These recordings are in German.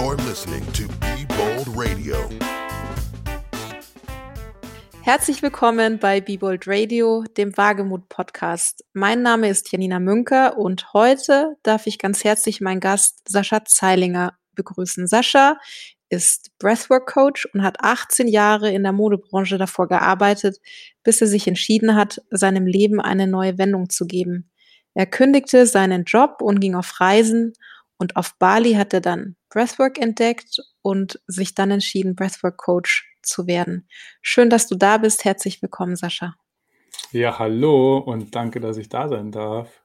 You're listening to Be Bold Radio. Herzlich willkommen bei Be Bold Radio, dem Wagemut Podcast. Mein Name ist Janina Münker und heute darf ich ganz herzlich meinen Gast Sascha Zeilinger begrüßen. Sascha ist Breathwork Coach und hat 18 Jahre in der Modebranche davor gearbeitet, bis er sich entschieden hat, seinem Leben eine neue Wendung zu geben. Er kündigte seinen Job und ging auf Reisen und auf Bali hat er dann Breathwork entdeckt und sich dann entschieden, Breathwork Coach zu werden. Schön, dass du da bist. Herzlich willkommen, Sascha. Ja, hallo und danke, dass ich da sein darf.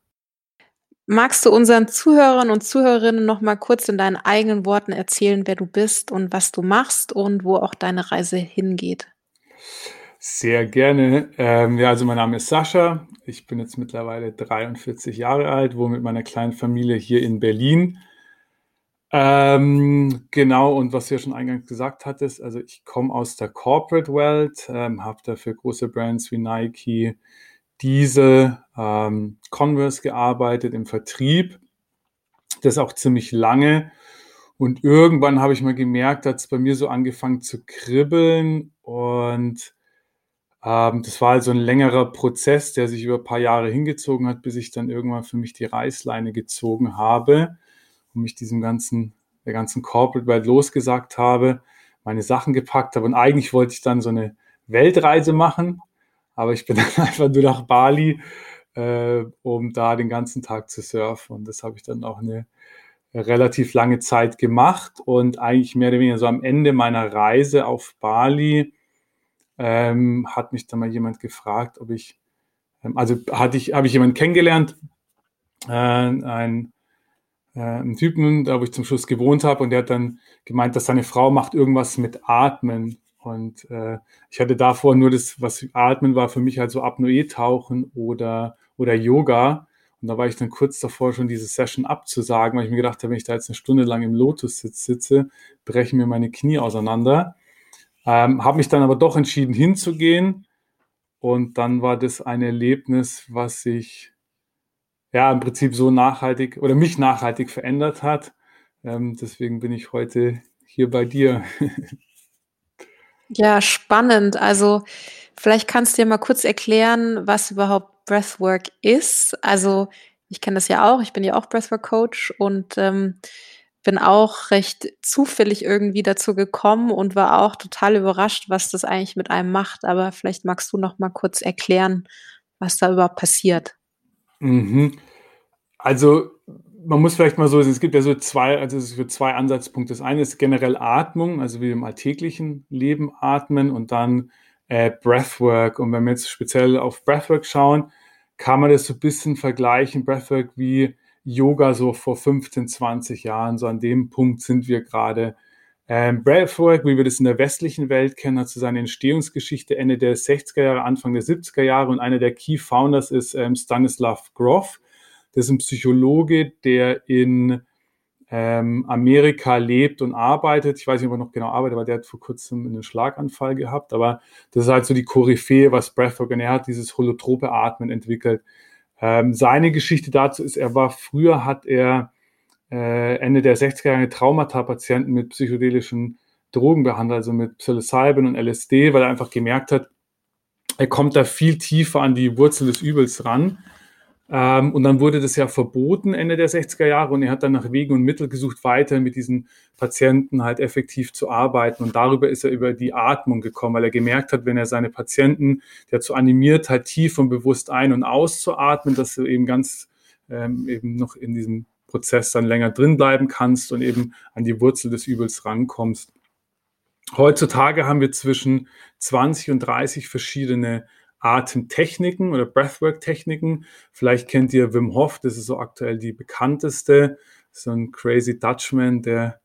Magst du unseren Zuhörern und Zuhörerinnen noch mal kurz in deinen eigenen Worten erzählen, wer du bist und was du machst und wo auch deine Reise hingeht? Sehr gerne. Ähm, ja, also mein Name ist Sascha. Ich bin jetzt mittlerweile 43 Jahre alt, wohne mit meiner kleinen Familie hier in Berlin. Ähm, genau, und was du ja schon eingangs gesagt hattest, also ich komme aus der Corporate Welt, ähm, habe dafür große Brands wie Nike, Diesel, ähm, Converse gearbeitet im Vertrieb. Das auch ziemlich lange. Und irgendwann habe ich mal gemerkt, hat es bei mir so angefangen zu kribbeln. Und das war also ein längerer Prozess, der sich über ein paar Jahre hingezogen hat, bis ich dann irgendwann für mich die Reißleine gezogen habe und mich diesem ganzen, der ganzen Corporate Welt losgesagt habe, meine Sachen gepackt habe. Und eigentlich wollte ich dann so eine Weltreise machen, aber ich bin dann einfach nur nach Bali, äh, um da den ganzen Tag zu surfen. Und das habe ich dann auch eine relativ lange Zeit gemacht. Und eigentlich mehr oder weniger so am Ende meiner Reise auf Bali ähm, hat mich dann mal jemand gefragt, ob ich, ähm, also hatte ich, habe ich jemanden kennengelernt, äh, ein äh, einen Typen, da wo ich zum Schluss gewohnt habe, und der hat dann gemeint, dass seine Frau macht irgendwas mit Atmen. Und äh, ich hatte davor nur das, was Atmen war für mich halt so Apnoe-Tauchen oder, oder Yoga. Und da war ich dann kurz davor, schon diese Session abzusagen, weil ich mir gedacht habe, wenn ich da jetzt eine Stunde lang im Lotus-Sitz sitze, brechen mir meine Knie auseinander. Ähm, habe mich dann aber doch entschieden hinzugehen. Und dann war das ein Erlebnis, was sich ja im Prinzip so nachhaltig oder mich nachhaltig verändert hat. Ähm, deswegen bin ich heute hier bei dir. ja, spannend. Also vielleicht kannst du dir mal kurz erklären, was überhaupt Breathwork ist. Also ich kenne das ja auch, ich bin ja auch Breathwork Coach und ähm, bin auch recht zufällig irgendwie dazu gekommen und war auch total überrascht, was das eigentlich mit einem macht. Aber vielleicht magst du noch mal kurz erklären, was da überhaupt passiert. Mhm. Also man muss vielleicht mal so, es gibt ja so zwei, also es gibt zwei Ansatzpunkte. Das eine ist generell Atmung, also wie im alltäglichen Leben atmen und dann äh, Breathwork. Und wenn wir jetzt speziell auf Breathwork schauen, kann man das so ein bisschen vergleichen, Breathwork wie Yoga so vor 15, 20 Jahren. So an dem Punkt sind wir gerade. Ähm, Breathwork, wie wir das in der westlichen Welt kennen, hat so seine Entstehungsgeschichte Ende der 60er Jahre, Anfang der 70er Jahre und einer der Key Founders ist ähm, Stanislav Grof. Das ist ein Psychologe, der in ähm, Amerika lebt und arbeitet. Ich weiß nicht, ob er noch genau arbeitet, aber der hat vor kurzem einen Schlaganfall gehabt. Aber das ist halt so die Koryphäe, was Breathwork und er hat dieses holotrope Atmen entwickelt. Ähm, seine Geschichte dazu ist, er war früher, hat er äh, Ende der 60er Jahre Traumata-Patienten mit psychedelischen Drogen behandelt, also mit Psilocybin und LSD, weil er einfach gemerkt hat, er kommt da viel tiefer an die Wurzel des Übels ran. Ähm, und dann wurde das ja verboten Ende der 60er Jahre und er hat dann nach Wegen und Mitteln gesucht, weiter mit diesen Patienten halt effektiv zu arbeiten. Und darüber ist er über die Atmung gekommen, weil er gemerkt hat, wenn er seine Patienten dazu animiert, halt tief und bewusst ein- und auszuatmen, dass du eben ganz ähm, eben noch in diesem Prozess dann länger drin bleiben kannst und eben an die Wurzel des Übels rankommst. Heutzutage haben wir zwischen 20 und 30 verschiedene Atemtechniken oder Breathwork-Techniken. Vielleicht kennt ihr Wim Hof, das ist so aktuell die bekannteste. So ein crazy Dutchman, der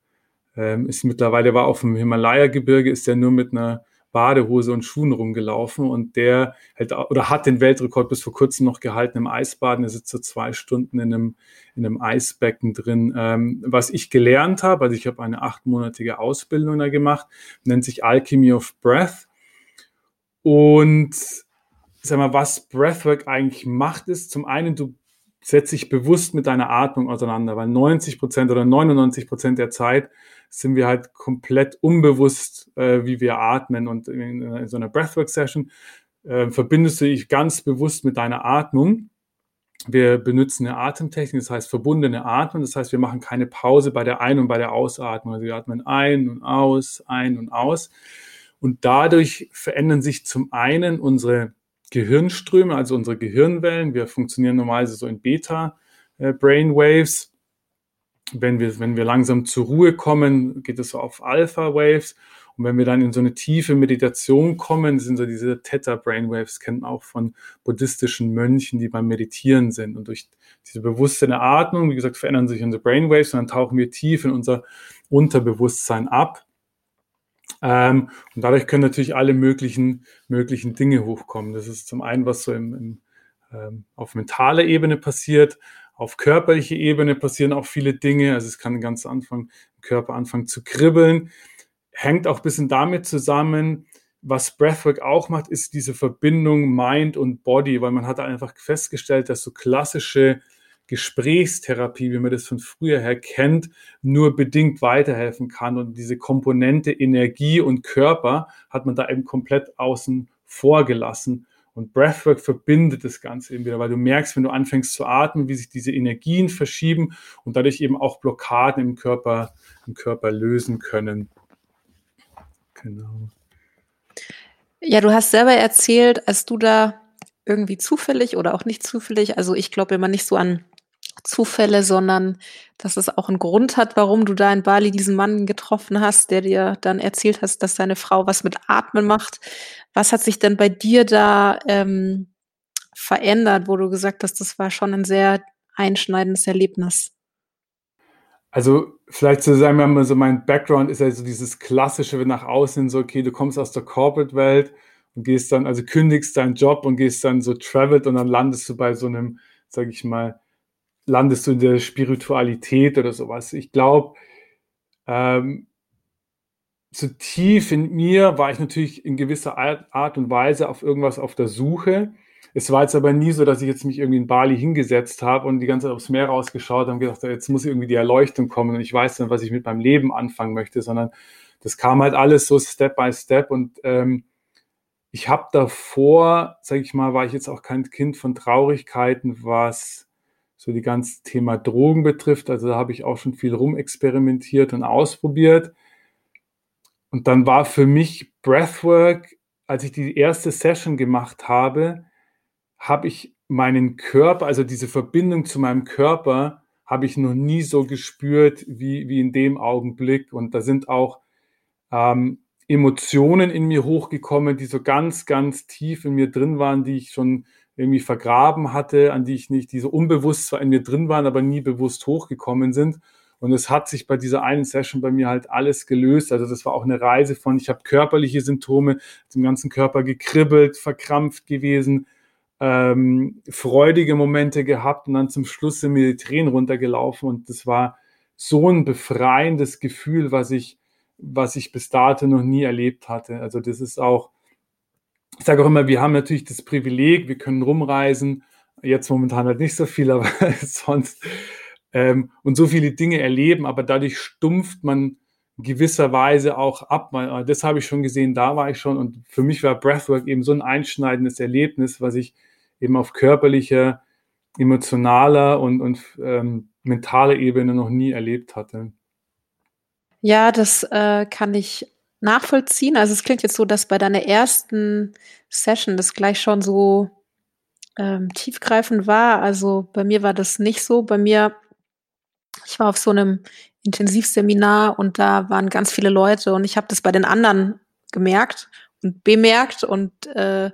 ähm, ist mittlerweile, war auf dem Himalaya-Gebirge, ist der nur mit einer Badehose und Schuhen rumgelaufen und der hält, oder hat den Weltrekord bis vor kurzem noch gehalten im Eisbaden. Er sitzt so zwei Stunden in einem, in einem Eisbecken drin. Ähm, was ich gelernt habe, also ich habe eine achtmonatige Ausbildung da gemacht, nennt sich Alchemy of Breath. Und sag mal, was Breathwork eigentlich macht, ist zum einen, du setz dich bewusst mit deiner Atmung auseinander, weil 90 Prozent oder 99 Prozent der Zeit sind wir halt komplett unbewusst, äh, wie wir atmen. Und in, in so einer Breathwork-Session äh, verbindest du dich ganz bewusst mit deiner Atmung. Wir benutzen eine Atemtechnik, das heißt verbundene Atmen. Das heißt, wir machen keine Pause bei der Ein- und bei der Ausatmung. Also wir atmen ein und aus, ein und aus. Und dadurch verändern sich zum einen unsere Gehirnströme, also unsere Gehirnwellen. Wir funktionieren normalerweise so in Beta-Brainwaves. Wenn wir, wenn wir langsam zur Ruhe kommen, geht es so auf Alpha-Waves. Und wenn wir dann in so eine tiefe Meditation kommen, sind so diese Theta-Brainwaves, kennt man auch von buddhistischen Mönchen, die beim Meditieren sind. Und durch diese bewusste Atmung, wie gesagt, verändern sich unsere Brainwaves und dann tauchen wir tief in unser Unterbewusstsein ab. Ähm, und dadurch können natürlich alle möglichen, möglichen Dinge hochkommen. Das ist zum einen, was so im, im, ähm, auf mentaler Ebene passiert. Auf körperlicher Ebene passieren auch viele Dinge. Also es kann ganz Anfang, Körper anfangen zu kribbeln. Hängt auch ein bisschen damit zusammen, was Breathwork auch macht, ist diese Verbindung Mind und Body, weil man hat einfach festgestellt, dass so klassische Gesprächstherapie, wie man das von früher her kennt, nur bedingt weiterhelfen kann. Und diese Komponente Energie und Körper hat man da eben komplett außen vor gelassen. Und Breathwork verbindet das Ganze eben wieder, weil du merkst, wenn du anfängst zu atmen, wie sich diese Energien verschieben und dadurch eben auch Blockaden im Körper, im Körper lösen können. Genau. Ja, du hast selber erzählt, als du da irgendwie zufällig oder auch nicht zufällig, also ich glaube immer nicht so an Zufälle, sondern dass es auch einen Grund hat, warum du da in Bali diesen Mann getroffen hast, der dir dann erzählt hast, dass deine Frau was mit Atmen macht. Was hat sich denn bei dir da ähm, verändert, wo du gesagt hast, das war schon ein sehr einschneidendes Erlebnis? Also vielleicht zu sagen, wir so mein Background ist also dieses klassische, wenn nach außen so, okay, du kommst aus der Corporate-Welt und gehst dann, also kündigst deinen Job und gehst dann so traveled und dann landest du bei so einem, sag ich mal, landest du in der Spiritualität oder sowas. Ich glaube, ähm, so tief in mir war ich natürlich in gewisser Art und Weise auf irgendwas auf der Suche. Es war jetzt aber nie so, dass ich jetzt mich irgendwie in Bali hingesetzt habe und die ganze Zeit aufs Meer rausgeschaut habe und gedacht, jetzt muss irgendwie die Erleuchtung kommen und ich weiß dann, was ich mit meinem Leben anfangen möchte, sondern das kam halt alles so Step by Step und ähm, ich habe davor, sage ich mal, war ich jetzt auch kein Kind von Traurigkeiten, was so die ganze Thema Drogen betrifft. Also da habe ich auch schon viel rumexperimentiert und ausprobiert. Und dann war für mich Breathwork, als ich die erste Session gemacht habe, habe ich meinen Körper, also diese Verbindung zu meinem Körper, habe ich noch nie so gespürt wie, wie in dem Augenblick. Und da sind auch ähm, Emotionen in mir hochgekommen, die so ganz, ganz tief in mir drin waren, die ich schon irgendwie vergraben hatte, an die ich nicht, die so unbewusst zwar in mir drin waren, aber nie bewusst hochgekommen sind. Und es hat sich bei dieser einen Session bei mir halt alles gelöst. Also das war auch eine Reise von, ich habe körperliche Symptome, zum ganzen Körper gekribbelt, verkrampft gewesen, ähm, freudige Momente gehabt und dann zum Schluss sind mir die Tränen runtergelaufen und das war so ein befreiendes Gefühl, was ich, was ich bis dato noch nie erlebt hatte. Also das ist auch, ich sage auch immer, wir haben natürlich das Privileg, wir können rumreisen, jetzt momentan halt nicht so viel, aber sonst ähm, und so viele Dinge erleben, aber dadurch stumpft man gewisserweise auch ab. Das habe ich schon gesehen, da war ich schon und für mich war Breathwork eben so ein einschneidendes Erlebnis, was ich eben auf körperlicher, emotionaler und, und ähm, mentaler Ebene noch nie erlebt hatte. Ja, das äh, kann ich nachvollziehen. Also es klingt jetzt so, dass bei deiner ersten Session das gleich schon so ähm, tiefgreifend war. Also bei mir war das nicht so. Bei mir, ich war auf so einem Intensivseminar und da waren ganz viele Leute und ich habe das bei den anderen gemerkt und bemerkt und äh,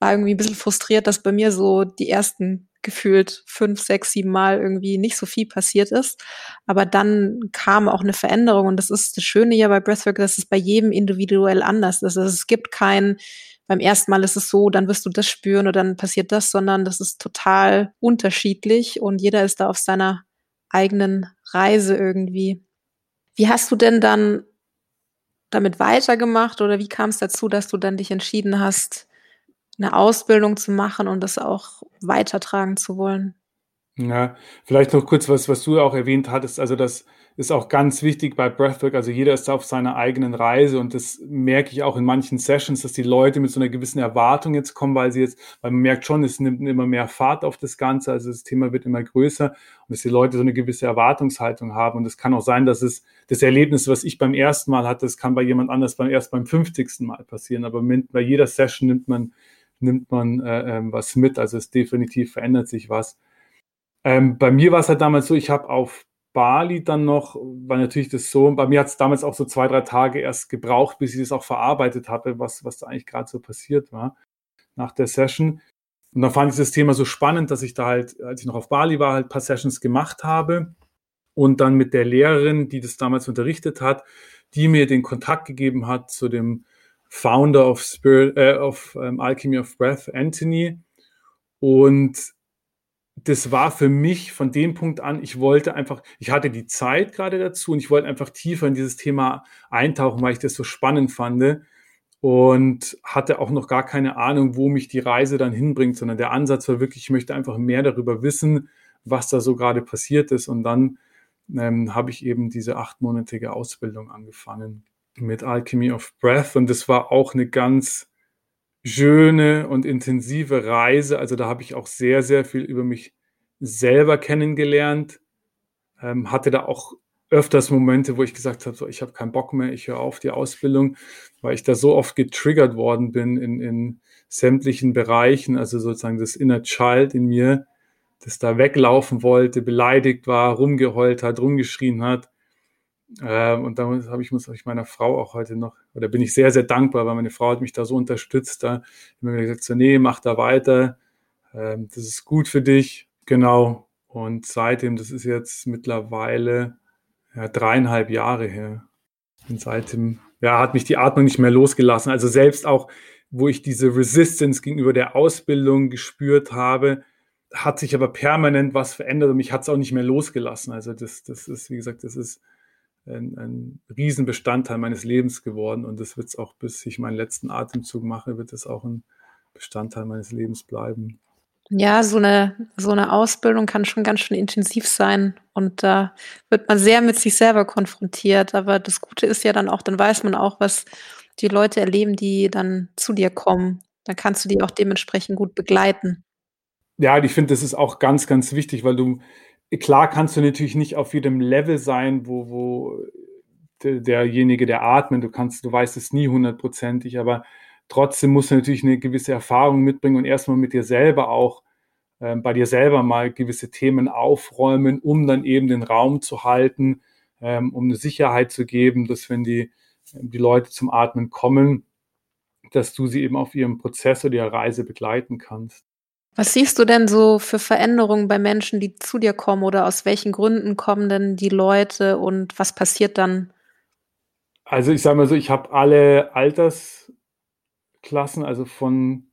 war irgendwie ein bisschen frustriert, dass bei mir so die ersten gefühlt fünf, sechs, sieben Mal irgendwie nicht so viel passiert ist. Aber dann kam auch eine Veränderung und das ist das Schöne hier bei Breathwork, dass es bei jedem individuell anders ist. Also es gibt kein, beim ersten Mal ist es so, dann wirst du das spüren oder dann passiert das, sondern das ist total unterschiedlich und jeder ist da auf seiner eigenen Reise irgendwie. Wie hast du denn dann damit weitergemacht oder wie kam es dazu, dass du dann dich entschieden hast, eine Ausbildung zu machen und das auch weitertragen zu wollen? Ja, vielleicht noch kurz was, was du auch erwähnt hattest. Also das ist auch ganz wichtig bei Breathwork. Also jeder ist auf seiner eigenen Reise und das merke ich auch in manchen Sessions, dass die Leute mit so einer gewissen Erwartung jetzt kommen, weil sie jetzt, weil man merkt schon, es nimmt immer mehr Fahrt auf das Ganze. Also das Thema wird immer größer und dass die Leute so eine gewisse Erwartungshaltung haben. Und es kann auch sein, dass es das Erlebnis, was ich beim ersten Mal hatte, das kann bei jemand anders beim erst beim 50. Mal passieren. Aber mit, bei jeder Session nimmt man, nimmt man äh, äh, was mit. Also es definitiv verändert sich was. Ähm, bei mir war es halt damals so, ich habe auf Bali dann noch, war natürlich das so, bei mir hat es damals auch so zwei, drei Tage erst gebraucht, bis ich das auch verarbeitet hatte, was, was da eigentlich gerade so passiert war nach der Session. Und dann fand ich das Thema so spannend, dass ich da halt, als ich noch auf Bali war, halt ein paar Sessions gemacht habe und dann mit der Lehrerin, die das damals unterrichtet hat, die mir den Kontakt gegeben hat zu dem Founder of Spirit, äh, of ähm, Alchemy of Breath, Anthony. Und das war für mich von dem Punkt an, ich wollte einfach, ich hatte die Zeit gerade dazu und ich wollte einfach tiefer in dieses Thema eintauchen, weil ich das so spannend fand. Und hatte auch noch gar keine Ahnung, wo mich die Reise dann hinbringt, sondern der Ansatz war wirklich, ich möchte einfach mehr darüber wissen, was da so gerade passiert ist. Und dann ähm, habe ich eben diese achtmonatige Ausbildung angefangen mit Alchemy of Breath und das war auch eine ganz schöne und intensive Reise. Also da habe ich auch sehr, sehr viel über mich selber kennengelernt. Ähm, hatte da auch öfters Momente, wo ich gesagt habe, so, ich habe keinen Bock mehr, ich höre auf die Ausbildung, weil ich da so oft getriggert worden bin in, in sämtlichen Bereichen, also sozusagen das Inner Child in mir, das da weglaufen wollte, beleidigt war, rumgeheult hat, rumgeschrien hat. Ähm, und da habe ich, muss ich meiner Frau auch heute noch, oder bin ich sehr, sehr dankbar, weil meine Frau hat mich da so unterstützt, da immer wieder gesagt, so, nee, mach da weiter, ähm, das ist gut für dich, genau. Und seitdem, das ist jetzt mittlerweile ja, dreieinhalb Jahre her. Und seitdem, ja, hat mich die Atmung nicht mehr losgelassen. Also selbst auch, wo ich diese Resistance gegenüber der Ausbildung gespürt habe, hat sich aber permanent was verändert und mich hat es auch nicht mehr losgelassen. Also das, das ist, wie gesagt, das ist ein, ein Riesenbestandteil meines Lebens geworden und das wird es auch, bis ich meinen letzten Atemzug mache, wird es auch ein Bestandteil meines Lebens bleiben. Ja, so eine, so eine Ausbildung kann schon ganz schön intensiv sein und da wird man sehr mit sich selber konfrontiert. Aber das Gute ist ja dann auch, dann weiß man auch, was die Leute erleben, die dann zu dir kommen. Dann kannst du die auch dementsprechend gut begleiten. Ja, ich finde, das ist auch ganz, ganz wichtig, weil du, klar kannst du natürlich nicht auf jedem Level sein, wo, wo derjenige, der atmet, du kannst, du weißt es nie hundertprozentig, aber trotzdem musst du natürlich eine gewisse Erfahrung mitbringen und erstmal mit dir selber auch äh, bei dir selber mal gewisse Themen aufräumen, um dann eben den Raum zu halten, ähm, um eine Sicherheit zu geben, dass wenn die, die Leute zum Atmen kommen, dass du sie eben auf ihrem Prozess oder ihrer Reise begleiten kannst. Was siehst du denn so für Veränderungen bei Menschen, die zu dir kommen oder aus welchen Gründen kommen denn die Leute und was passiert dann? Also ich sage mal so, ich habe alle Altersklassen, also von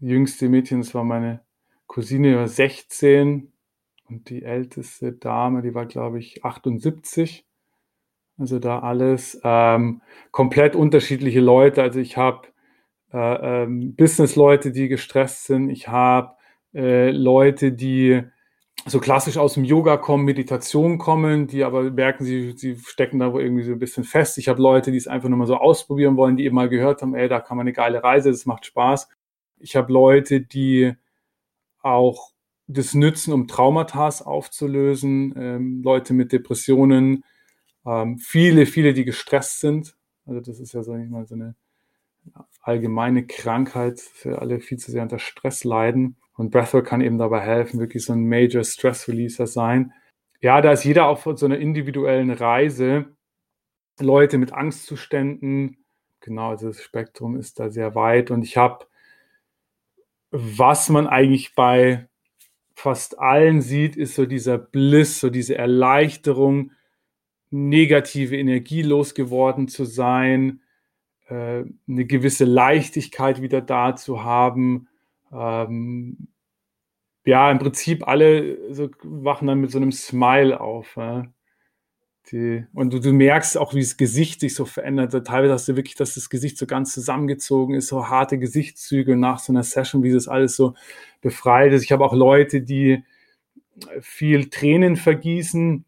jüngste Mädchen, das war meine Cousine, war 16 und die älteste Dame, die war glaube ich 78. Also da alles ähm, komplett unterschiedliche Leute. Also ich habe äh, ähm, Business-Leute, die gestresst sind. Ich habe äh, Leute, die so klassisch aus dem Yoga kommen, Meditation kommen, die aber merken, sie, sie stecken da irgendwie so ein bisschen fest. Ich habe Leute, die es einfach nur mal so ausprobieren wollen, die eben mal gehört haben, ey, da kann man eine geile Reise, das macht Spaß. Ich habe Leute, die auch das nützen, um Traumata aufzulösen, ähm, Leute mit Depressionen, ähm, viele, viele, die gestresst sind. Also das ist ja, sag ich mal, so eine allgemeine Krankheit, für alle viel zu sehr unter Stress leiden. Und Breathwork kann eben dabei helfen, wirklich so ein Major Stress Releaser sein. Ja, da ist jeder auf so einer individuellen Reise. Leute mit Angstzuständen, genau, also das Spektrum ist da sehr weit. Und ich habe, was man eigentlich bei fast allen sieht, ist so dieser Bliss, so diese Erleichterung, negative Energie losgeworden zu sein, äh, eine gewisse Leichtigkeit wieder da zu haben. Ähm, ja, im Prinzip alle so wachen dann mit so einem Smile auf. Ja. Die, und du, du, merkst auch, wie das Gesicht sich so verändert. Teilweise hast du wirklich, dass das Gesicht so ganz zusammengezogen ist, so harte Gesichtszüge nach so einer Session, wie das alles so befreit ist. Ich habe auch Leute, die viel Tränen vergießen,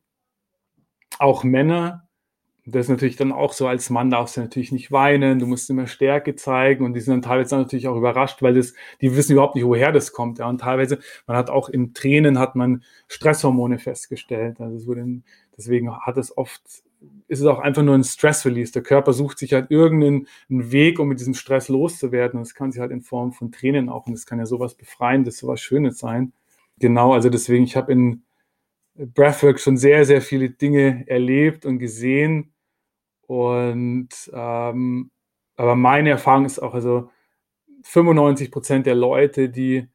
auch Männer. Das ist natürlich dann auch so, als Mann darfst du natürlich nicht weinen, du musst immer Stärke zeigen und die sind dann teilweise natürlich auch überrascht, weil das, die wissen überhaupt nicht, woher das kommt. Ja. Und teilweise, man hat auch in Tränen hat man Stresshormone festgestellt. Also es wurde, deswegen hat es oft, ist es auch einfach nur ein Stress-Release. Der Körper sucht sich halt irgendeinen Weg, um mit diesem Stress loszuwerden. Und das kann sich halt in Form von Tränen auch, und das kann ja sowas Befreiendes, sowas Schönes sein. Genau, also deswegen, ich habe in Breathwork schon sehr, sehr viele Dinge erlebt und gesehen. Und ähm, aber meine Erfahrung ist auch, also 95 Prozent der Leute, die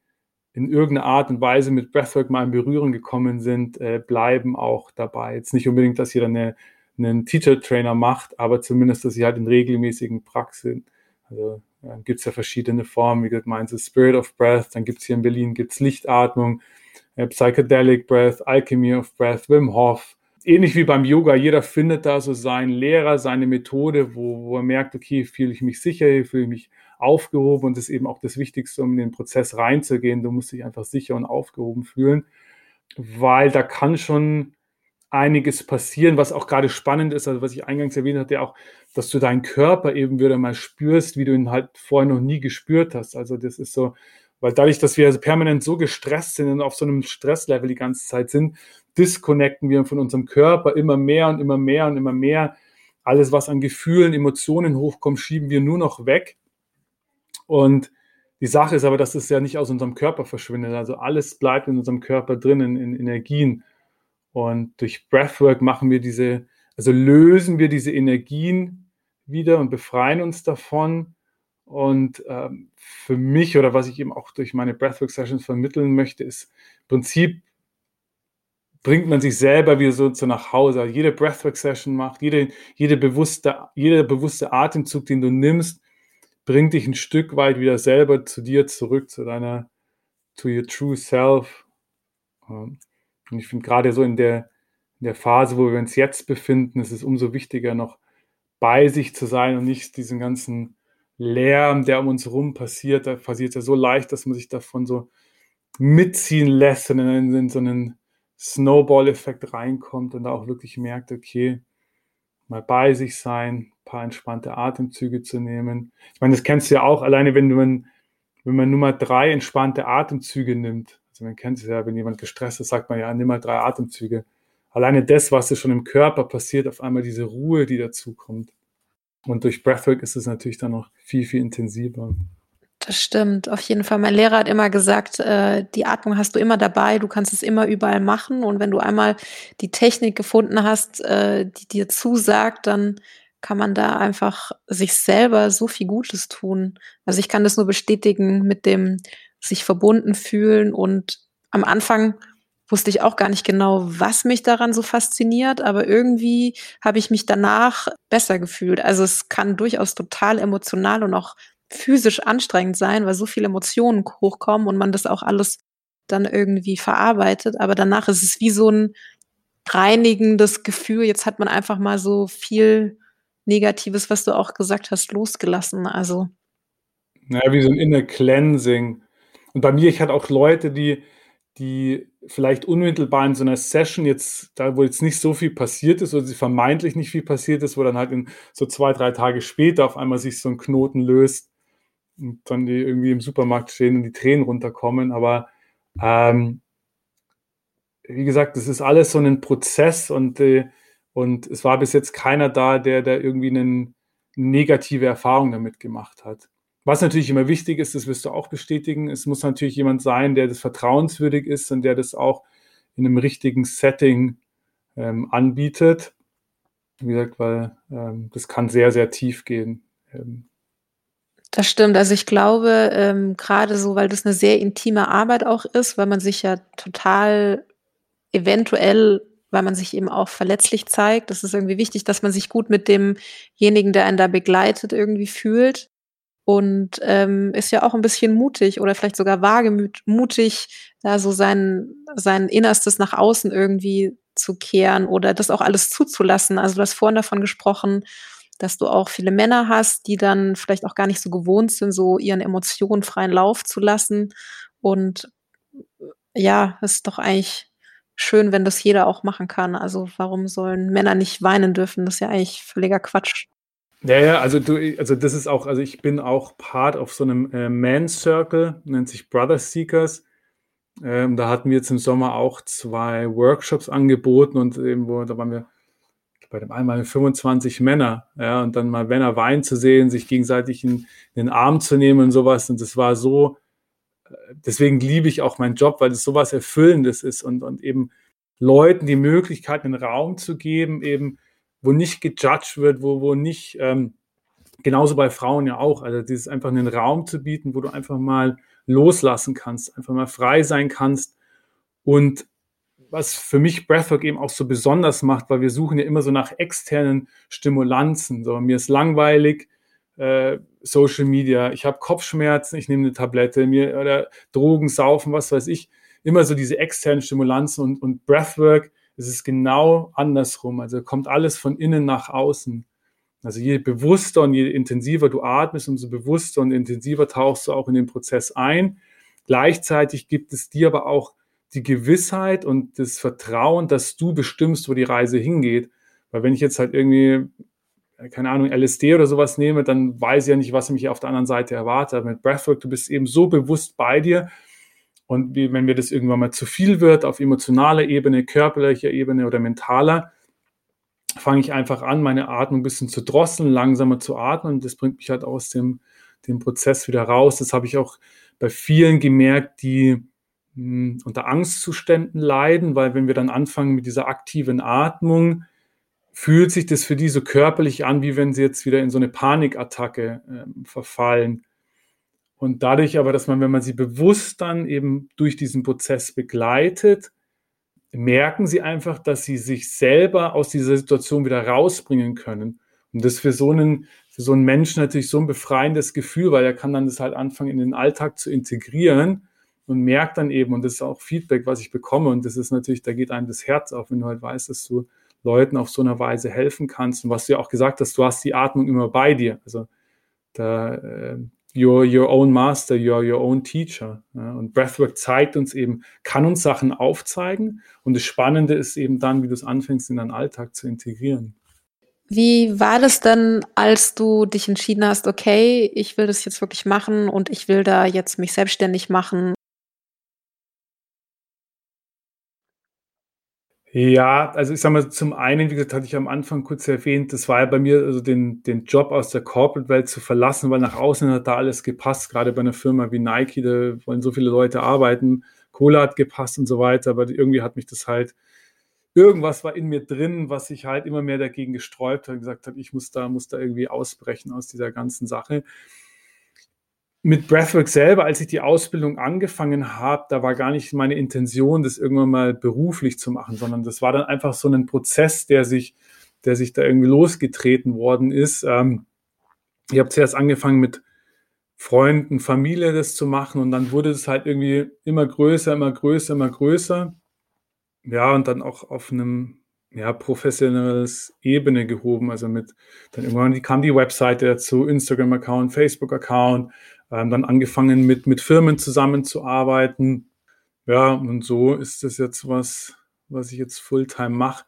in irgendeiner Art und Weise mit Breathwork mal in Berührung gekommen sind, äh, bleiben auch dabei. Jetzt nicht unbedingt, dass jeder eine, einen Teacher-Trainer macht, aber zumindest, dass sie halt in regelmäßigen Praxen, also ja, gibt es ja verschiedene Formen, wie gesagt, meinst du Spirit of Breath, dann gibt es hier in Berlin gibt's Lichtatmung, äh, Psychedelic Breath, Alchemy of Breath, Wim Hof. Ähnlich wie beim Yoga, jeder findet da so seinen Lehrer, seine Methode, wo, wo er merkt, okay, fühle ich mich sicher, fühle ich mich aufgehoben und das ist eben auch das Wichtigste, um in den Prozess reinzugehen. Du musst dich einfach sicher und aufgehoben fühlen, weil da kann schon einiges passieren, was auch gerade spannend ist, also was ich eingangs erwähnt hatte, auch, dass du deinen Körper eben wieder mal spürst, wie du ihn halt vorher noch nie gespürt hast. Also das ist so, weil dadurch, dass wir permanent so gestresst sind und auf so einem Stresslevel die ganze Zeit sind, disconnecten wir von unserem Körper immer mehr und immer mehr und immer mehr. Alles, was an Gefühlen, Emotionen hochkommt, schieben wir nur noch weg. Und die Sache ist aber, dass es ja nicht aus unserem Körper verschwindet. Also alles bleibt in unserem Körper drinnen, in Energien. Und durch Breathwork machen wir diese, also lösen wir diese Energien wieder und befreien uns davon und ähm, für mich oder was ich eben auch durch meine Breathwork-Sessions vermitteln möchte, ist im Prinzip bringt man sich selber wieder so, so nach Hause. Also jede Breathwork-Session macht, jede, jede bewusste, jeder bewusste Atemzug, den du nimmst, bringt dich ein Stück weit wieder selber zu dir zurück, zu deiner, to your true self. Und ich finde gerade so in der, in der Phase, wo wir uns jetzt befinden, ist es umso wichtiger, noch bei sich zu sein und nicht diesen ganzen Lärm, der um uns herum passiert, da passiert ja so leicht, dass man sich davon so mitziehen lässt und in, in so einen Snowball-Effekt reinkommt und da auch wirklich merkt, okay, mal bei sich sein, ein paar entspannte Atemzüge zu nehmen. Ich meine, das kennst du ja auch, alleine wenn man, wenn man nur mal drei entspannte Atemzüge nimmt. Also man kennt es ja, wenn jemand gestresst ist, sagt man ja, nimm mal drei Atemzüge. Alleine das, was schon im Körper passiert, auf einmal diese Ruhe, die dazukommt. Und durch Breathwork ist es natürlich dann noch viel, viel intensiver. Das stimmt, auf jeden Fall. Mein Lehrer hat immer gesagt, äh, die Atmung hast du immer dabei, du kannst es immer überall machen. Und wenn du einmal die Technik gefunden hast, äh, die dir zusagt, dann kann man da einfach sich selber so viel Gutes tun. Also ich kann das nur bestätigen mit dem sich verbunden fühlen. Und am Anfang wusste ich auch gar nicht genau, was mich daran so fasziniert, aber irgendwie habe ich mich danach besser gefühlt. Also es kann durchaus total emotional und auch physisch anstrengend sein, weil so viele Emotionen hochkommen und man das auch alles dann irgendwie verarbeitet. Aber danach ist es wie so ein reinigendes Gefühl. Jetzt hat man einfach mal so viel Negatives, was du auch gesagt hast, losgelassen. Also. Naja, wie so ein Inner Cleansing. Und bei mir, ich hatte auch Leute, die, die vielleicht unmittelbar in so einer Session jetzt, da wo jetzt nicht so viel passiert ist oder sie vermeintlich nicht viel passiert ist, wo dann halt in so zwei, drei Tage später auf einmal sich so ein Knoten löst und dann die irgendwie im Supermarkt stehen und die Tränen runterkommen. Aber ähm, wie gesagt, das ist alles so ein Prozess und, äh, und es war bis jetzt keiner da, der da irgendwie eine negative Erfahrung damit gemacht hat. Was natürlich immer wichtig ist, das wirst du auch bestätigen, es muss natürlich jemand sein, der das vertrauenswürdig ist und der das auch in einem richtigen Setting ähm, anbietet. Wie gesagt, weil ähm, das kann sehr, sehr tief gehen. Ähm. Das stimmt. Also ich glaube, ähm, gerade so, weil das eine sehr intime Arbeit auch ist, weil man sich ja total eventuell, weil man sich eben auch verletzlich zeigt. Das ist irgendwie wichtig, dass man sich gut mit demjenigen, der einen da begleitet, irgendwie fühlt und ähm, ist ja auch ein bisschen mutig oder vielleicht sogar wagemutig, da so sein, sein Innerstes nach außen irgendwie zu kehren oder das auch alles zuzulassen. Also du hast vorhin davon gesprochen, dass du auch viele Männer hast, die dann vielleicht auch gar nicht so gewohnt sind, so ihren Emotionen freien Lauf zu lassen. Und ja, das ist doch eigentlich schön, wenn das jeder auch machen kann. Also warum sollen Männer nicht weinen dürfen? Das ist ja eigentlich völliger Quatsch. Ja, ja, also du, also das ist auch, also ich bin auch Part auf so einem äh, Man Circle, nennt sich Brother Seekers. Ähm, da hatten wir jetzt im Sommer auch zwei Workshops angeboten und eben, wo, da waren wir bei dem einen mal 25 Männer, ja, und dann mal Männer weinen zu sehen, sich gegenseitig in, in, den Arm zu nehmen und sowas. Und das war so, äh, deswegen liebe ich auch meinen Job, weil es sowas Erfüllendes ist und, und eben Leuten die Möglichkeit, einen Raum zu geben, eben, wo nicht gejudged wird, wo, wo nicht, ähm, genauso bei Frauen ja auch, also dieses einfach einen Raum zu bieten, wo du einfach mal loslassen kannst, einfach mal frei sein kannst und was für mich Breathwork eben auch so besonders macht, weil wir suchen ja immer so nach externen Stimulanzen. So, mir ist langweilig, äh, Social Media, ich habe Kopfschmerzen, ich nehme eine Tablette, mir oder Drogen, Saufen, was weiß ich. Immer so diese externen Stimulanzen und, und Breathwork, es ist genau andersrum. Also kommt alles von innen nach außen. Also je bewusster und je intensiver du atmest, umso bewusster und intensiver tauchst du auch in den Prozess ein. Gleichzeitig gibt es dir aber auch die Gewissheit und das Vertrauen, dass du bestimmst, wo die Reise hingeht. Weil wenn ich jetzt halt irgendwie, keine Ahnung, LSD oder sowas nehme, dann weiß ich ja nicht, was mich auf der anderen Seite erwartet. Mit Breathwork, du bist eben so bewusst bei dir. Und wenn mir das irgendwann mal zu viel wird, auf emotionaler Ebene, körperlicher Ebene oder mentaler, fange ich einfach an, meine Atmung ein bisschen zu drosseln, langsamer zu atmen. Und das bringt mich halt aus dem, dem Prozess wieder raus. Das habe ich auch bei vielen gemerkt, die unter Angstzuständen leiden, weil wenn wir dann anfangen mit dieser aktiven Atmung, fühlt sich das für die so körperlich an, wie wenn sie jetzt wieder in so eine Panikattacke äh, verfallen. Und dadurch aber, dass man, wenn man sie bewusst dann eben durch diesen Prozess begleitet, merken sie einfach, dass sie sich selber aus dieser Situation wieder rausbringen können. Und das für so einen, für so einen Menschen natürlich so ein befreiendes Gefühl, weil er kann dann das halt anfangen, in den Alltag zu integrieren und merkt dann eben, und das ist auch Feedback, was ich bekomme, und das ist natürlich, da geht einem das Herz auf, wenn du halt weißt, dass du Leuten auf so einer Weise helfen kannst. Und was du ja auch gesagt hast, du hast die Atmung immer bei dir. Also da, äh, you're your own master, you're your own teacher. Ja? Und Breathwork zeigt uns eben, kann uns Sachen aufzeigen. Und das Spannende ist eben dann, wie du es anfängst, in deinen Alltag zu integrieren. Wie war das denn, als du dich entschieden hast, okay, ich will das jetzt wirklich machen und ich will da jetzt mich selbstständig machen Ja, also ich sag mal, zum einen, wie gesagt, hatte ich am Anfang kurz erwähnt, das war ja bei mir, also den, den Job aus der Corporate-Welt zu verlassen, weil nach außen hat da alles gepasst, gerade bei einer Firma wie Nike, da wollen so viele Leute arbeiten, Cola hat gepasst und so weiter, aber irgendwie hat mich das halt, irgendwas war in mir drin, was sich halt immer mehr dagegen gesträubt hat und gesagt hat, ich muss da, muss da irgendwie ausbrechen aus dieser ganzen Sache mit Breathwork selber, als ich die Ausbildung angefangen habe, da war gar nicht meine Intention, das irgendwann mal beruflich zu machen, sondern das war dann einfach so ein Prozess, der sich, der sich da irgendwie losgetreten worden ist. Ähm, ich habe zuerst angefangen mit Freunden, Familie das zu machen und dann wurde es halt irgendwie immer größer, immer größer, immer größer. Ja, und dann auch auf einem ja, professionelles Ebene gehoben. Also mit, dann irgendwann kam die Webseite dazu, Instagram-Account, Facebook-Account, ähm, dann angefangen mit, mit Firmen zusammenzuarbeiten. Ja, und so ist das jetzt was, was ich jetzt Fulltime mache.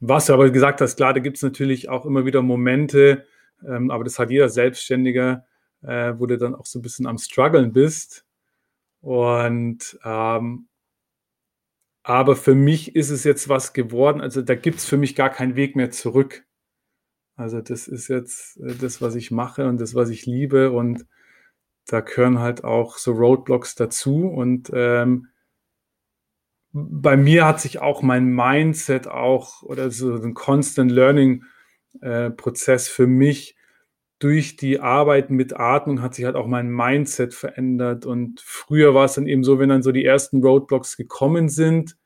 Was du aber gesagt hast, klar, da gibt es natürlich auch immer wieder Momente, ähm, aber das hat jeder Selbstständiger, äh, wo du dann auch so ein bisschen am Struggeln bist. Und ähm, aber für mich ist es jetzt was geworden, also da gibt es für mich gar keinen Weg mehr zurück. Also das ist jetzt äh, das, was ich mache und das, was ich liebe und da gehören halt auch so Roadblocks dazu. Und ähm, bei mir hat sich auch mein Mindset auch oder so ein Constant Learning äh, Prozess für mich durch die Arbeit mit Atmung hat sich halt auch mein Mindset verändert. Und früher war es dann eben so, wenn dann so die ersten Roadblocks gekommen sind,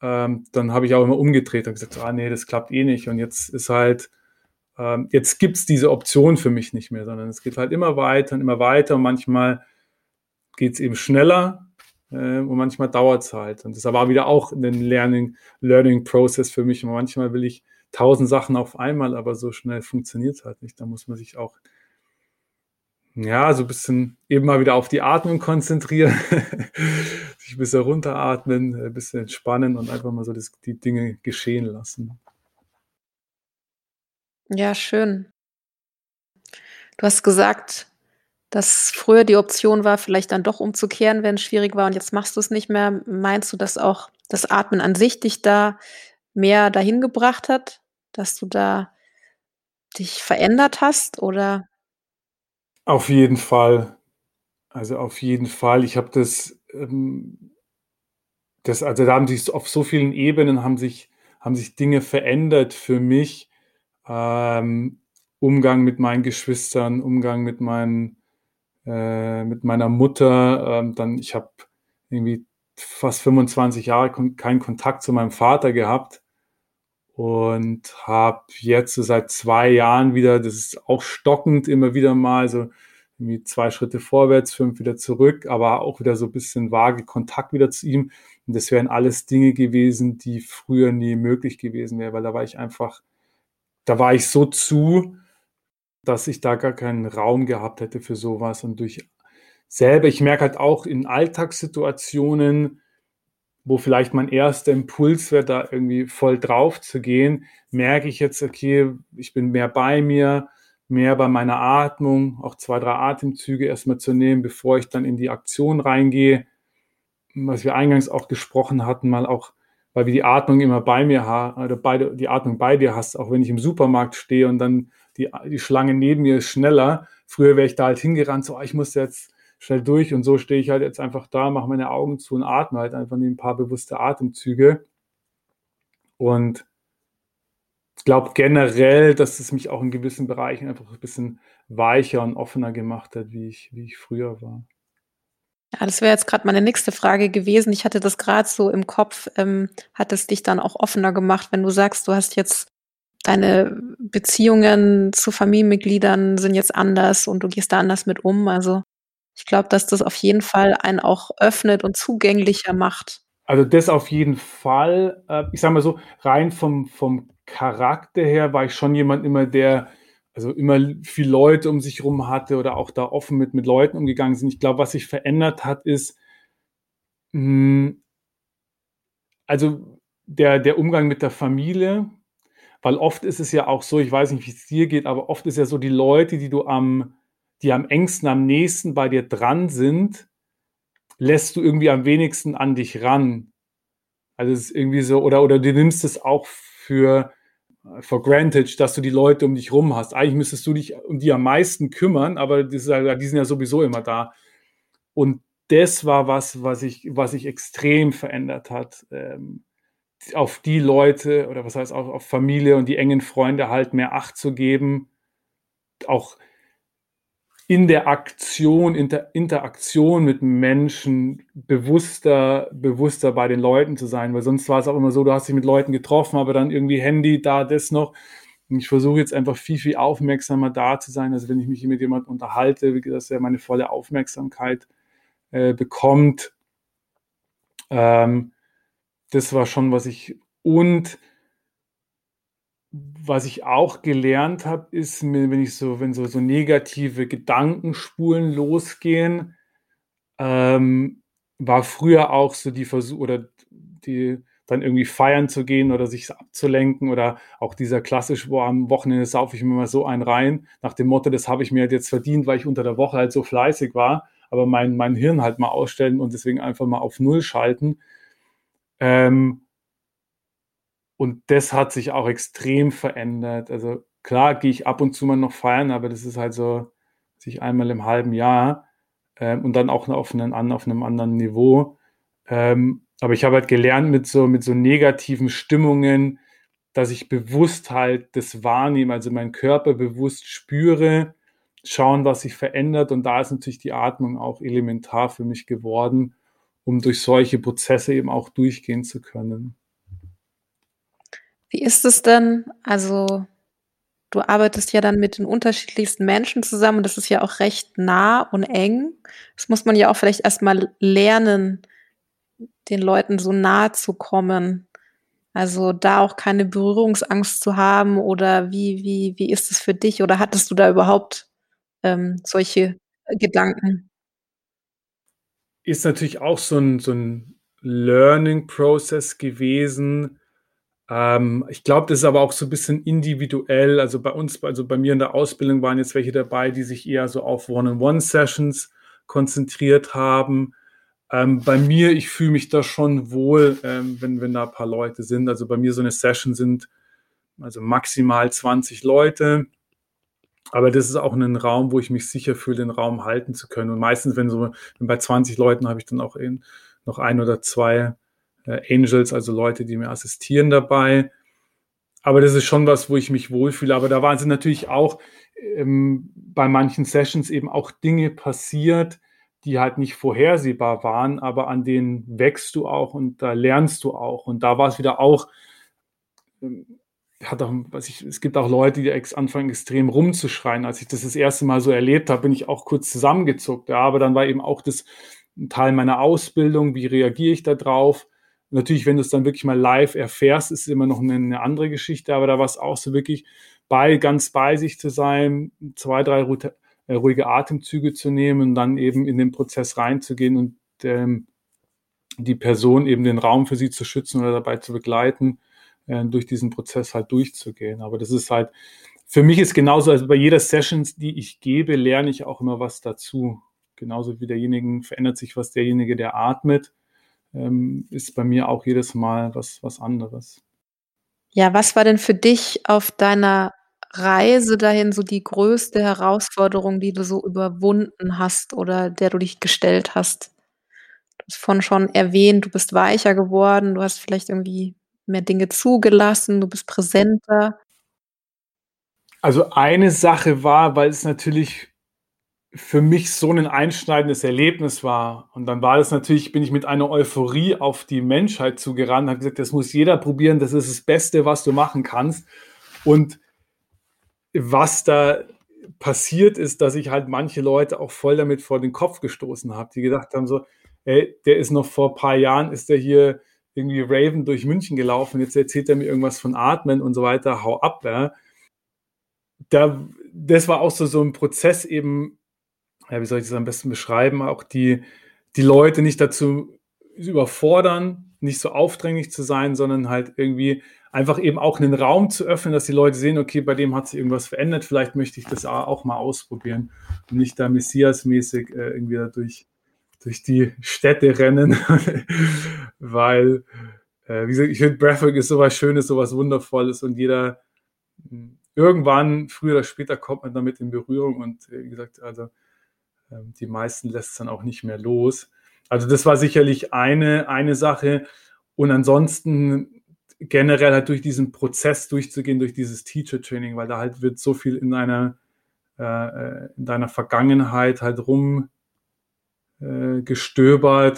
ähm, dann habe ich auch immer umgedreht und gesagt, ah nee, das klappt eh nicht. Und jetzt ist halt ähm, jetzt gibt es diese Option für mich nicht mehr, sondern es geht halt immer weiter und immer weiter und manchmal geht es eben schneller äh, und manchmal dauert es halt. Und das war wieder auch ein Learning, Learning Process für mich. Und manchmal will ich tausend Sachen auf einmal, aber so schnell funktioniert es halt nicht. Da muss man sich auch ja, so ein bisschen eben mal wieder auf die Atmung konzentrieren, sich ein bisschen runteratmen, ein bisschen entspannen und einfach mal so das, die Dinge geschehen lassen. Ja, schön. Du hast gesagt, dass früher die Option war, vielleicht dann doch umzukehren, wenn es schwierig war und jetzt machst du es nicht mehr. Meinst du, dass auch das Atmen an sich dich da mehr dahin gebracht hat, dass du da dich verändert hast oder? Auf jeden Fall. Also auf jeden Fall. Ich habe das, ähm, das, also da haben sich auf so vielen Ebenen haben sich, haben sich Dinge verändert für mich. Ähm, Umgang mit meinen Geschwistern, Umgang mit meinen äh, mit meiner Mutter. Ähm, dann, ich habe irgendwie fast 25 Jahre kon keinen Kontakt zu meinem Vater gehabt und habe jetzt so seit zwei Jahren wieder, das ist auch stockend immer wieder mal, so irgendwie zwei Schritte vorwärts, fünf wieder zurück, aber auch wieder so ein bisschen vage Kontakt wieder zu ihm. Und das wären alles Dinge gewesen, die früher nie möglich gewesen wären, weil da war ich einfach, da war ich so zu, dass ich da gar keinen Raum gehabt hätte für sowas und durch selber, ich merke halt auch in Alltagssituationen, wo vielleicht mein erster Impuls wäre, da irgendwie voll drauf zu gehen, merke ich jetzt, okay, ich bin mehr bei mir, mehr bei meiner Atmung, auch zwei, drei Atemzüge erstmal zu nehmen, bevor ich dann in die Aktion reingehe. Was wir eingangs auch gesprochen hatten, mal auch, weil wir die Atmung immer bei mir haben, oder beide, die Atmung bei dir hast, auch wenn ich im Supermarkt stehe und dann die, die Schlange neben mir ist schneller. Früher wäre ich da halt hingerannt, so, oh, ich muss jetzt schnell durch und so stehe ich halt jetzt einfach da, mache meine Augen zu und atme halt einfach ein paar bewusste Atemzüge. Und ich glaube generell, dass es mich auch in gewissen Bereichen einfach ein bisschen weicher und offener gemacht hat, wie ich, wie ich früher war. Ja, das wäre jetzt gerade meine nächste Frage gewesen. Ich hatte das gerade so im Kopf. Ähm, hat es dich dann auch offener gemacht, wenn du sagst, du hast jetzt deine Beziehungen zu Familienmitgliedern sind jetzt anders und du gehst da anders mit um. Also ich glaube, dass das auf jeden Fall einen auch öffnet und zugänglicher macht. Also das auf jeden Fall. Äh, ich sage mal so, rein vom, vom Charakter her war ich schon jemand immer, der also immer viel Leute um sich rum hatte oder auch da offen mit, mit Leuten umgegangen sind. Ich glaube, was sich verändert hat, ist, mh, hm, also der, der Umgang mit der Familie, weil oft ist es ja auch so, ich weiß nicht, wie es dir geht, aber oft ist ja so, die Leute, die du am, die am engsten, am nächsten bei dir dran sind, lässt du irgendwie am wenigsten an dich ran. Also es ist irgendwie so, oder, oder du nimmst es auch für, for granted, dass du die Leute um dich rum hast. Eigentlich müsstest du dich um die am meisten kümmern, aber die sind ja sowieso immer da. Und das war was, was sich was ich extrem verändert hat. Ähm, auf die Leute oder was heißt auch auf Familie und die engen Freunde halt mehr Acht zu geben, auch in der Aktion, Inter Interaktion mit Menschen bewusster, bewusster bei den Leuten zu sein, weil sonst war es auch immer so, du hast dich mit Leuten getroffen, aber dann irgendwie Handy, da, das noch. Und ich versuche jetzt einfach viel, viel aufmerksamer da zu sein. Also wenn ich mich mit jemandem unterhalte, dass er meine volle Aufmerksamkeit äh, bekommt. Ähm, das war schon, was ich und was ich auch gelernt habe, ist, wenn ich so, wenn so, so negative Gedankenspulen losgehen, ähm, war früher auch so die Versuch oder die dann irgendwie feiern zu gehen oder sich abzulenken oder auch dieser klassisch, wo am Wochenende saufe ich mir mal so einen rein, nach dem Motto, das habe ich mir halt jetzt verdient, weil ich unter der Woche halt so fleißig war, aber mein, mein Hirn halt mal ausstellen und deswegen einfach mal auf Null schalten. Ähm, und das hat sich auch extrem verändert. Also klar gehe ich ab und zu mal noch feiern, aber das ist halt so sich einmal im halben Jahr ähm, und dann auch auf, einen, auf einem anderen Niveau. Ähm, aber ich habe halt gelernt mit so, mit so negativen Stimmungen, dass ich bewusst halt das wahrnehme, also meinen Körper bewusst spüre, schauen, was sich verändert. Und da ist natürlich die Atmung auch elementar für mich geworden, um durch solche Prozesse eben auch durchgehen zu können. Wie ist es denn? Also, du arbeitest ja dann mit den unterschiedlichsten Menschen zusammen das ist ja auch recht nah und eng. Das muss man ja auch vielleicht erstmal lernen, den Leuten so nahe zu kommen. Also, da auch keine Berührungsangst zu haben oder wie wie wie ist es für dich oder hattest du da überhaupt, ähm, solche Gedanken? Ist natürlich auch so ein, so ein Learning-Process gewesen. Ähm, ich glaube, das ist aber auch so ein bisschen individuell. Also bei uns, also bei mir in der Ausbildung waren jetzt welche dabei, die sich eher so auf One-on-One-Sessions konzentriert haben. Ähm, bei mir, ich fühle mich da schon wohl, ähm, wenn, wenn da ein paar Leute sind. Also bei mir so eine Session sind also maximal 20 Leute. Aber das ist auch ein Raum, wo ich mich sicher fühle, den Raum halten zu können. Und meistens, wenn so wenn bei 20 Leuten habe ich dann auch in, noch ein oder zwei äh, Angels, also Leute, die mir assistieren dabei. Aber das ist schon was, wo ich mich wohlfühle. Aber da waren sie natürlich auch ähm, bei manchen Sessions eben auch Dinge passiert, die halt nicht vorhersehbar waren, aber an denen wächst du auch und da lernst du auch. Und da war es wieder auch, ähm, hat auch, was ich, es gibt auch Leute, die ex anfangen extrem rumzuschreien. Als ich das das erste Mal so erlebt habe, bin ich auch kurz zusammengezuckt. Ja, aber dann war eben auch das Teil meiner Ausbildung. Wie reagiere ich da drauf? Natürlich, wenn du es dann wirklich mal live erfährst, ist es immer noch eine, eine andere Geschichte. Aber da war es auch so wirklich bei, ganz bei sich zu sein, zwei, drei äh, ruhige Atemzüge zu nehmen und dann eben in den Prozess reinzugehen und ähm, die Person eben den Raum für sie zu schützen oder dabei zu begleiten, äh, durch diesen Prozess halt durchzugehen. Aber das ist halt, für mich ist genauso, also bei jeder Session, die ich gebe, lerne ich auch immer was dazu. Genauso wie derjenigen verändert sich was, derjenige, der atmet, ähm, ist bei mir auch jedes Mal was, was anderes. Ja, was war denn für dich auf deiner Reise dahin so die größte Herausforderung, die du so überwunden hast oder der du dich gestellt hast? Du hast vorhin schon erwähnt, du bist weicher geworden, du hast vielleicht irgendwie mehr Dinge zugelassen, du bist präsenter. Also eine Sache war, weil es natürlich für mich so ein einschneidendes Erlebnis war. Und dann war das natürlich, bin ich mit einer Euphorie auf die Menschheit zugerannt, habe gesagt, das muss jeder probieren, das ist das Beste, was du machen kannst. Und was da passiert ist, dass ich halt manche Leute auch voll damit vor den Kopf gestoßen habe, die gedacht haben so, ey, der ist noch vor ein paar Jahren, ist der hier irgendwie Raven durch München gelaufen, jetzt erzählt er mir irgendwas von Atmen und so weiter, hau ab, ja. Da, das war auch so, so ein Prozess eben, ja, wie soll ich das am besten beschreiben, auch die, die Leute nicht dazu überfordern, nicht so aufdringlich zu sein, sondern halt irgendwie einfach eben auch einen Raum zu öffnen, dass die Leute sehen, okay, bei dem hat sich irgendwas verändert, vielleicht möchte ich das auch mal ausprobieren und nicht da Messias-mäßig äh, irgendwie da durch, durch die Städte rennen, weil, äh, wie gesagt, ich finde, Breathwork ist sowas Schönes, sowas Wundervolles und jeder, hm, irgendwann, früher oder später kommt man damit in Berührung und äh, wie gesagt, also die meisten lässt es dann auch nicht mehr los. Also das war sicherlich eine, eine Sache und ansonsten generell halt durch diesen Prozess durchzugehen, durch dieses Teacher-Training, weil da halt wird so viel in deiner, äh, äh in deiner Vergangenheit halt rum äh,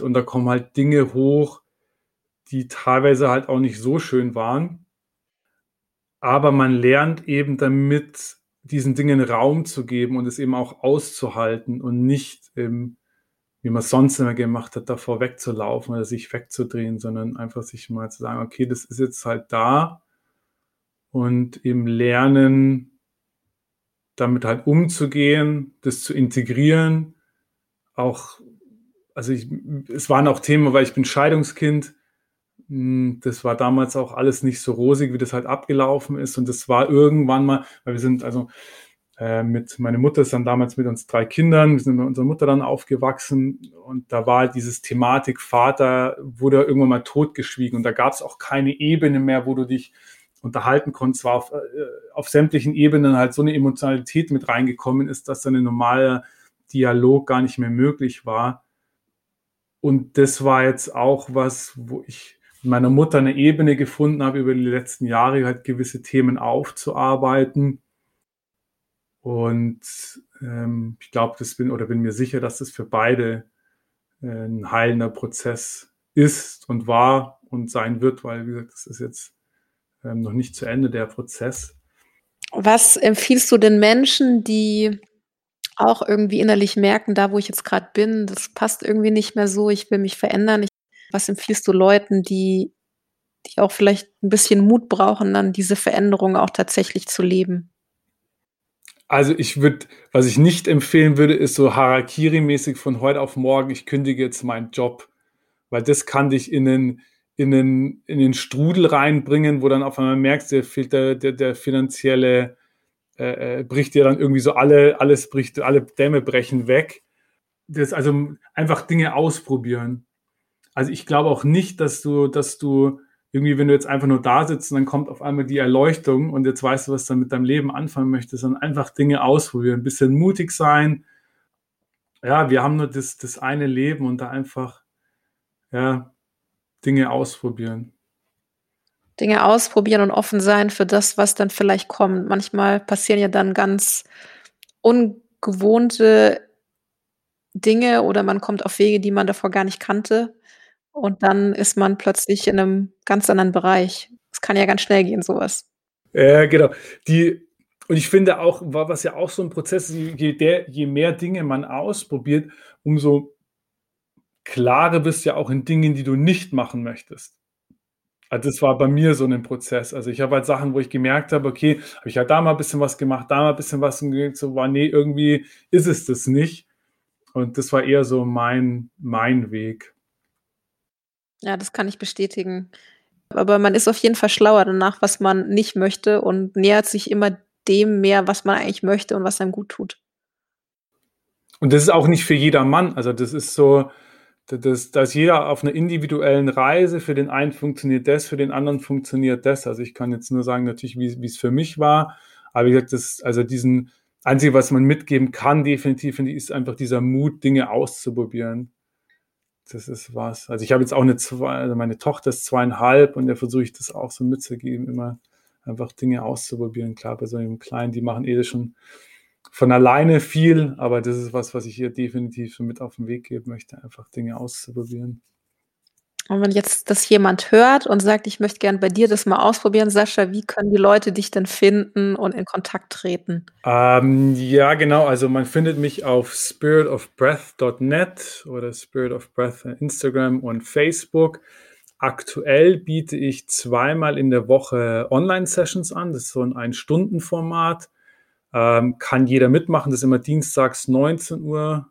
und da kommen halt Dinge hoch, die teilweise halt auch nicht so schön waren. Aber man lernt eben damit, diesen Dingen Raum zu geben und es eben auch auszuhalten und nicht im wie man es sonst immer gemacht hat, davor wegzulaufen oder sich wegzudrehen, sondern einfach sich mal zu sagen, okay, das ist jetzt halt da und eben lernen, damit halt umzugehen, das zu integrieren. Auch, also ich, es waren auch Themen, weil ich bin Scheidungskind. Hm, das war damals auch alles nicht so rosig, wie das halt abgelaufen ist. Und das war irgendwann mal, weil wir sind, also äh, mit, meine Mutter ist dann damals mit uns drei Kindern, wir sind mit unserer Mutter dann aufgewachsen und da war halt dieses Thematik Vater, wurde irgendwann mal totgeschwiegen und da gab es auch keine Ebene mehr, wo du dich unterhalten konntest, war auf, äh, auf sämtlichen Ebenen halt so eine Emotionalität mit reingekommen ist, dass dann ein normaler Dialog gar nicht mehr möglich war. Und das war jetzt auch was, wo ich meiner Mutter eine Ebene gefunden habe, über die letzten Jahre halt gewisse Themen aufzuarbeiten und ähm, ich glaube, das bin oder bin mir sicher, dass das für beide äh, ein heilender Prozess ist und war und sein wird, weil, wie gesagt, das ist jetzt ähm, noch nicht zu Ende der Prozess. Was empfiehlst du den Menschen, die auch irgendwie innerlich merken, da wo ich jetzt gerade bin, das passt irgendwie nicht mehr so, ich will mich verändern. Was empfiehlst du Leuten, die, die auch vielleicht ein bisschen Mut brauchen, dann diese Veränderung auch tatsächlich zu leben? Also ich würde, was ich nicht empfehlen würde, ist so Harakiri-mäßig von heute auf morgen, ich kündige jetzt meinen Job. Weil das kann dich in den, in den, in den Strudel reinbringen, wo dann auf einmal merkst, der, der, der, der finanzielle äh, äh, bricht dir dann irgendwie so alle, alles bricht, alle Dämme brechen weg. Das also einfach Dinge ausprobieren. Also ich glaube auch nicht, dass du, dass du irgendwie, wenn du jetzt einfach nur da sitzt und dann kommt auf einmal die Erleuchtung und jetzt weißt du, was du mit deinem Leben anfangen möchtest, sondern einfach Dinge ausprobieren, ein bisschen mutig sein. Ja, wir haben nur das, das eine Leben und da einfach, ja, Dinge ausprobieren. Dinge ausprobieren und offen sein für das, was dann vielleicht kommt. Manchmal passieren ja dann ganz ungewohnte Dinge oder man kommt auf Wege, die man davor gar nicht kannte. Und dann ist man plötzlich in einem ganz anderen Bereich. Es kann ja ganz schnell gehen, sowas. Ja, genau. Die, und ich finde auch, was ja auch so ein Prozess je, der, je mehr Dinge man ausprobiert, umso klarer bist du ja auch in Dingen, die du nicht machen möchtest. Also das war bei mir so ein Prozess. Also ich habe halt Sachen, wo ich gemerkt habe, okay, habe ich halt da mal ein bisschen was gemacht, da mal ein bisschen was und so war, nee, irgendwie ist es das nicht. Und das war eher so mein, mein Weg. Ja, das kann ich bestätigen. Aber man ist auf jeden Fall schlauer danach, was man nicht möchte und nähert sich immer dem mehr, was man eigentlich möchte und was einem gut tut. Und das ist auch nicht für jeder Mann. Also das ist so, dass, dass jeder auf einer individuellen Reise, für den einen funktioniert das, für den anderen funktioniert das. Also ich kann jetzt nur sagen, natürlich, wie, wie es für mich war. Aber wie gesagt, das, also diesen, Einzige, was man mitgeben kann, definitiv, finde ich, ist einfach dieser Mut, Dinge auszuprobieren. Das ist was. Also ich habe jetzt auch eine zwei, also meine Tochter ist zweieinhalb und da versuche ich das auch so mitzugeben, immer einfach Dinge auszuprobieren. Klar, bei so einem Kleinen, die machen eh schon von alleine viel, aber das ist was, was ich hier definitiv mit auf den Weg geben möchte, einfach Dinge auszuprobieren. Und wenn jetzt das jemand hört und sagt, ich möchte gerne bei dir das mal ausprobieren, Sascha, wie können die Leute dich denn finden und in Kontakt treten? Ähm, ja, genau. Also man findet mich auf spiritofbreath.net oder Spirit of Breath Instagram und Facebook. Aktuell biete ich zweimal in der Woche Online-Sessions an. Das ist so ein Ein-Stunden-Format. Ähm, kann jeder mitmachen. Das ist immer dienstags 19 Uhr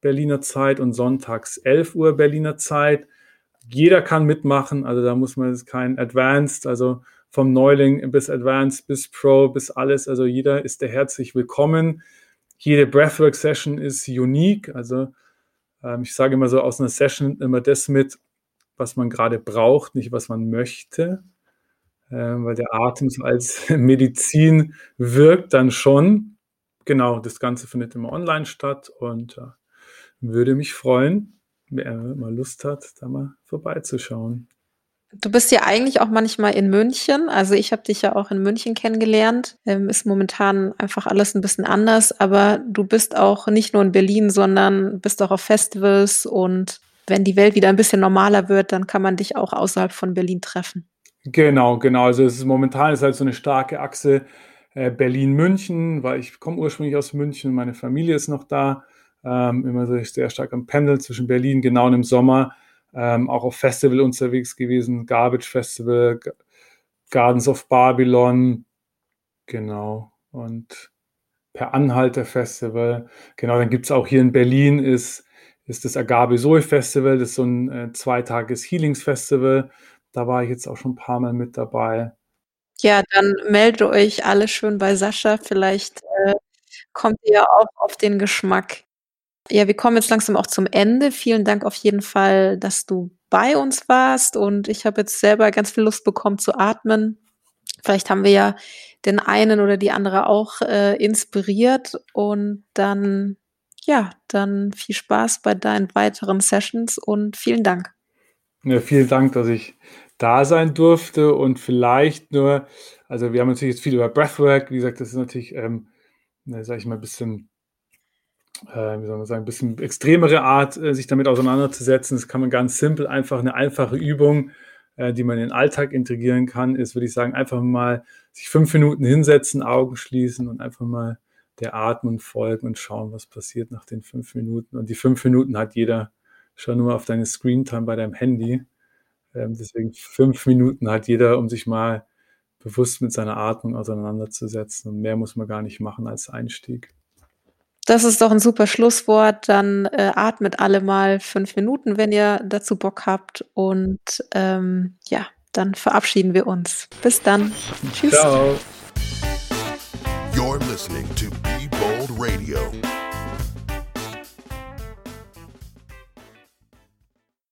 Berliner Zeit und sonntags 11 Uhr Berliner Zeit. Jeder kann mitmachen. Also da muss man kein Advanced, also vom Neuling bis Advanced bis Pro bis alles. Also jeder ist der herzlich willkommen. Jede Breathwork-Session ist unique. Also ähm, ich sage immer so aus einer Session immer das mit, was man gerade braucht, nicht was man möchte äh, weil der Atem so als Medizin wirkt dann schon. Genau, das Ganze findet immer online statt und äh, würde mich freuen, wer mal Lust hat, da mal vorbeizuschauen. Du bist ja eigentlich auch manchmal in München. Also ich habe dich ja auch in München kennengelernt. Ähm, ist momentan einfach alles ein bisschen anders, aber du bist auch nicht nur in Berlin, sondern bist auch auf Festivals und wenn die Welt wieder ein bisschen normaler wird, dann kann man dich auch außerhalb von Berlin treffen. Genau, genau. Also es ist momentan ist halt so eine starke Achse äh, Berlin-München, weil ich komme ursprünglich aus München, meine Familie ist noch da. Ähm, immer so sehr stark am Pendeln zwischen Berlin, genau im Sommer. Ähm, auch auf Festival unterwegs gewesen, Garbage Festival, G Gardens of Babylon, genau. Und per Anhalter Festival. Genau, dann gibt es auch hier in Berlin ist, ist das Agabe Zoe Festival, das ist so ein äh, zweitages Healings Festival. Da war ich jetzt auch schon ein paar Mal mit dabei. Ja, dann meldet euch alle schön bei Sascha. Vielleicht äh, kommt ihr auch auf den Geschmack. Ja, wir kommen jetzt langsam auch zum Ende. Vielen Dank auf jeden Fall, dass du bei uns warst. Und ich habe jetzt selber ganz viel Lust bekommen zu atmen. Vielleicht haben wir ja den einen oder die andere auch äh, inspiriert. Und dann, ja, dann viel Spaß bei deinen weiteren Sessions und vielen Dank. Ja, vielen Dank, dass ich da sein durfte und vielleicht nur, also wir haben natürlich jetzt viel über Breathwork, wie gesagt, das ist natürlich, ähm, sage ich mal, ein bisschen, äh, wie soll man sagen, ein bisschen extremere Art, äh, sich damit auseinanderzusetzen. Das kann man ganz simpel, einfach eine einfache Übung, äh, die man in den Alltag integrieren kann, ist, würde ich sagen, einfach mal sich fünf Minuten hinsetzen, Augen schließen und einfach mal der Atmung folgen und schauen, was passiert nach den fünf Minuten. Und die fünf Minuten hat jeder Schau nur auf deine Screentime bei deinem Handy. Ähm, deswegen fünf Minuten hat jeder, um sich mal bewusst mit seiner Atmung auseinanderzusetzen. Und mehr muss man gar nicht machen als Einstieg. Das ist doch ein super Schlusswort. Dann äh, atmet alle mal fünf Minuten, wenn ihr dazu Bock habt. Und ähm, ja, dann verabschieden wir uns. Bis dann. Tschüss. Ciao. You're listening to Be Bold Radio.